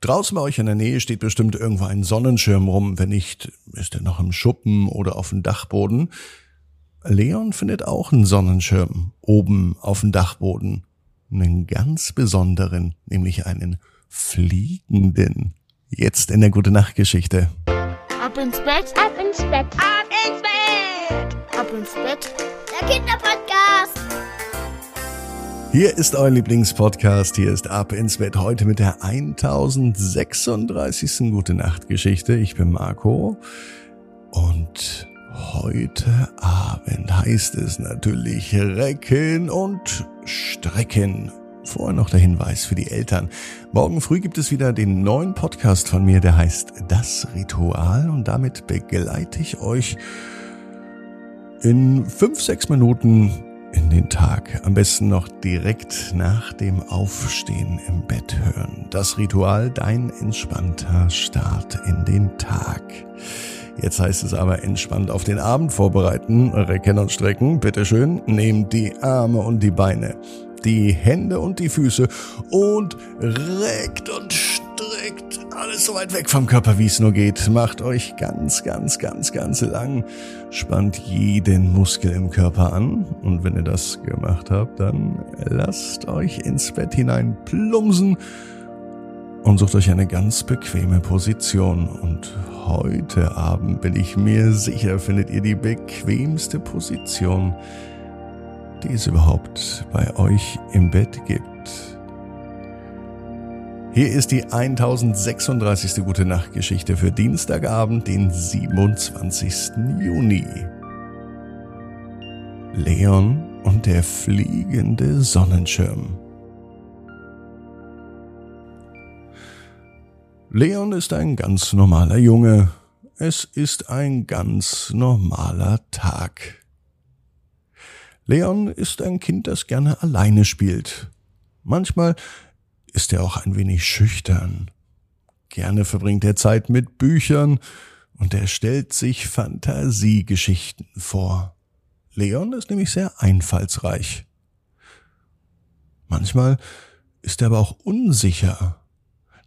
Draußen bei euch in der Nähe steht bestimmt irgendwo ein Sonnenschirm rum. Wenn nicht, ist er noch im Schuppen oder auf dem Dachboden. Leon findet auch einen Sonnenschirm oben auf dem Dachboden. Einen ganz besonderen, nämlich einen fliegenden. Jetzt in der Gute Nacht Geschichte. Ab ins Bett, ab ins Bett, ab ins Bett, ab ins Bett. Der Kinderpodcast. Hier ist euer Lieblingspodcast. Hier ist Ab ins Bett heute mit der 1036. Gute Nacht Geschichte. Ich bin Marco und heute Abend heißt es natürlich Recken und Strecken. Vorher noch der Hinweis für die Eltern. Morgen früh gibt es wieder den neuen Podcast von mir, der heißt Das Ritual und damit begleite ich euch in fünf, sechs Minuten in den Tag. Am besten noch direkt nach dem Aufstehen im Bett hören. Das Ritual, dein entspannter Start in den Tag. Jetzt heißt es aber entspannt auf den Abend vorbereiten, recken und strecken. Bitteschön, nehmt die Arme und die Beine, die Hände und die Füße und reckt und streckt alles so weit weg vom Körper, wie es nur geht. Macht euch ganz, ganz, ganz, ganz lang. Spannt jeden Muskel im Körper an. Und wenn ihr das gemacht habt, dann lasst euch ins Bett hinein plumsen und sucht euch eine ganz bequeme Position. Und heute Abend bin ich mir sicher, findet ihr die bequemste Position, die es überhaupt bei euch im Bett gibt. Hier ist die 1036. Gute Nacht Geschichte für Dienstagabend, den 27. Juni. Leon und der fliegende Sonnenschirm. Leon ist ein ganz normaler Junge. Es ist ein ganz normaler Tag. Leon ist ein Kind, das gerne alleine spielt. Manchmal ist er auch ein wenig schüchtern. Gerne verbringt er Zeit mit Büchern und er stellt sich Fantasiegeschichten vor. Leon ist nämlich sehr einfallsreich. Manchmal ist er aber auch unsicher.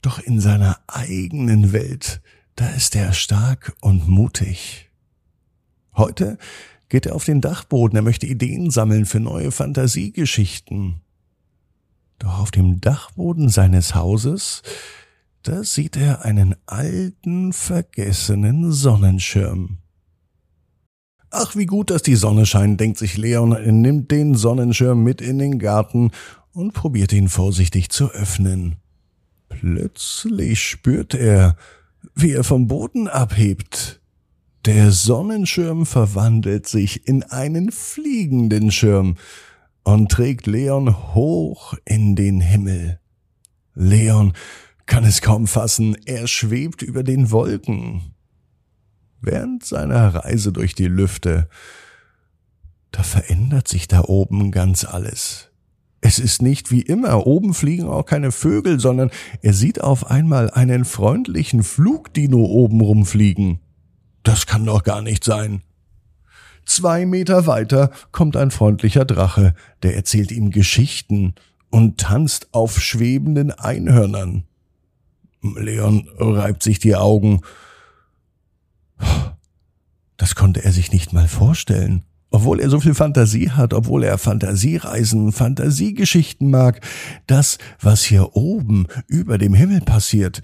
Doch in seiner eigenen Welt, da ist er stark und mutig. Heute geht er auf den Dachboden, er möchte Ideen sammeln für neue Fantasiegeschichten. Doch auf dem Dachboden seines Hauses, da sieht er einen alten, vergessenen Sonnenschirm. Ach, wie gut, dass die Sonne scheint, denkt sich Leon, er nimmt den Sonnenschirm mit in den Garten und probiert ihn vorsichtig zu öffnen. Plötzlich spürt er, wie er vom Boden abhebt. Der Sonnenschirm verwandelt sich in einen fliegenden Schirm, und trägt Leon hoch in den Himmel. Leon kann es kaum fassen, er schwebt über den Wolken. Während seiner Reise durch die Lüfte, da verändert sich da oben ganz alles. Es ist nicht wie immer, oben fliegen auch keine Vögel, sondern er sieht auf einmal einen freundlichen Flugdino oben rumfliegen. Das kann doch gar nicht sein. Zwei Meter weiter kommt ein freundlicher Drache, der erzählt ihm Geschichten und tanzt auf schwebenden Einhörnern. Leon reibt sich die Augen. Das konnte er sich nicht mal vorstellen. Obwohl er so viel Fantasie hat, obwohl er Fantasiereisen, Fantasiegeschichten mag, das, was hier oben über dem Himmel passiert,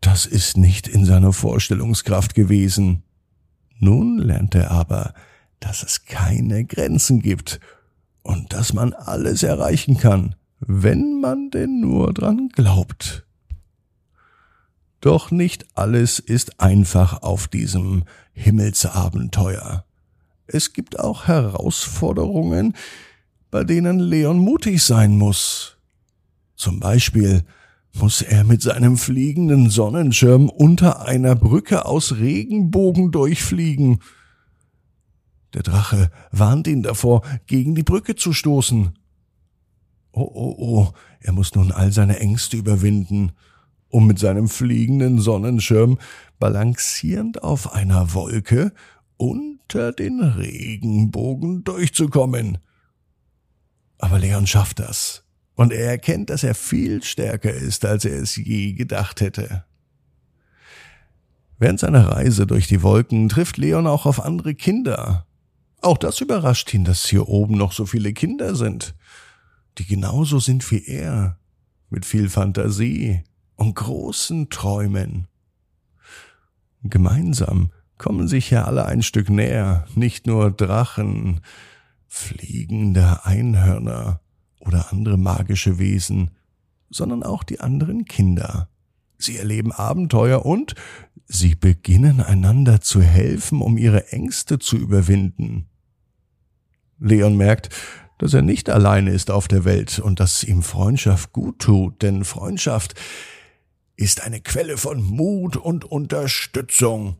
das ist nicht in seiner Vorstellungskraft gewesen. Nun lernt er aber, dass es keine Grenzen gibt und dass man alles erreichen kann, wenn man denn nur dran glaubt. Doch nicht alles ist einfach auf diesem Himmelsabenteuer. Es gibt auch Herausforderungen, bei denen Leon mutig sein muss. Zum Beispiel muss er mit seinem fliegenden Sonnenschirm unter einer Brücke aus Regenbogen durchfliegen. Der Drache warnt ihn davor, gegen die Brücke zu stoßen. Oh, oh, oh, er muss nun all seine Ängste überwinden, um mit seinem fliegenden Sonnenschirm balancierend auf einer Wolke unter den Regenbogen durchzukommen. Aber Leon schafft das. Und er erkennt, dass er viel stärker ist, als er es je gedacht hätte. Während seiner Reise durch die Wolken trifft Leon auch auf andere Kinder. Auch das überrascht ihn, dass hier oben noch so viele Kinder sind, die genauso sind wie er, mit viel Fantasie und großen Träumen. Gemeinsam kommen sich ja alle ein Stück näher, nicht nur Drachen, fliegende Einhörner oder andere magische Wesen, sondern auch die anderen Kinder. Sie erleben Abenteuer und sie beginnen einander zu helfen, um ihre Ängste zu überwinden. Leon merkt, dass er nicht alleine ist auf der Welt und dass ihm Freundschaft gut tut, denn Freundschaft ist eine Quelle von Mut und Unterstützung.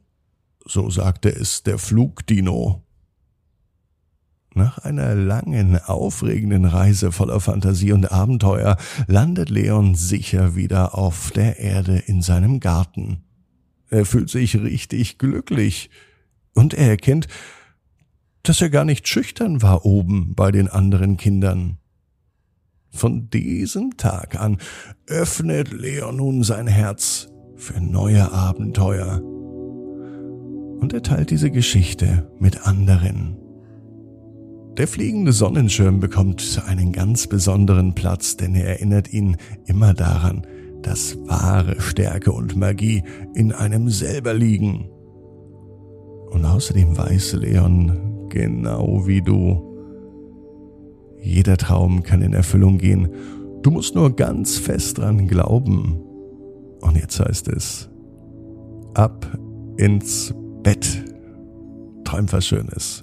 So sagte es der Flugdino. Nach einer langen, aufregenden Reise voller Fantasie und Abenteuer landet Leon sicher wieder auf der Erde in seinem Garten. Er fühlt sich richtig glücklich und er erkennt, dass er gar nicht schüchtern war oben bei den anderen Kindern. Von diesem Tag an öffnet Leon nun sein Herz für neue Abenteuer. Und er teilt diese Geschichte mit anderen. Der fliegende Sonnenschirm bekommt einen ganz besonderen Platz, denn er erinnert ihn immer daran, dass wahre Stärke und Magie in einem selber liegen. Und außerdem weiß Leon, genau wie du, jeder Traum kann in Erfüllung gehen. Du musst nur ganz fest dran glauben. Und jetzt heißt es, ab ins Bett. Träum was Schönes.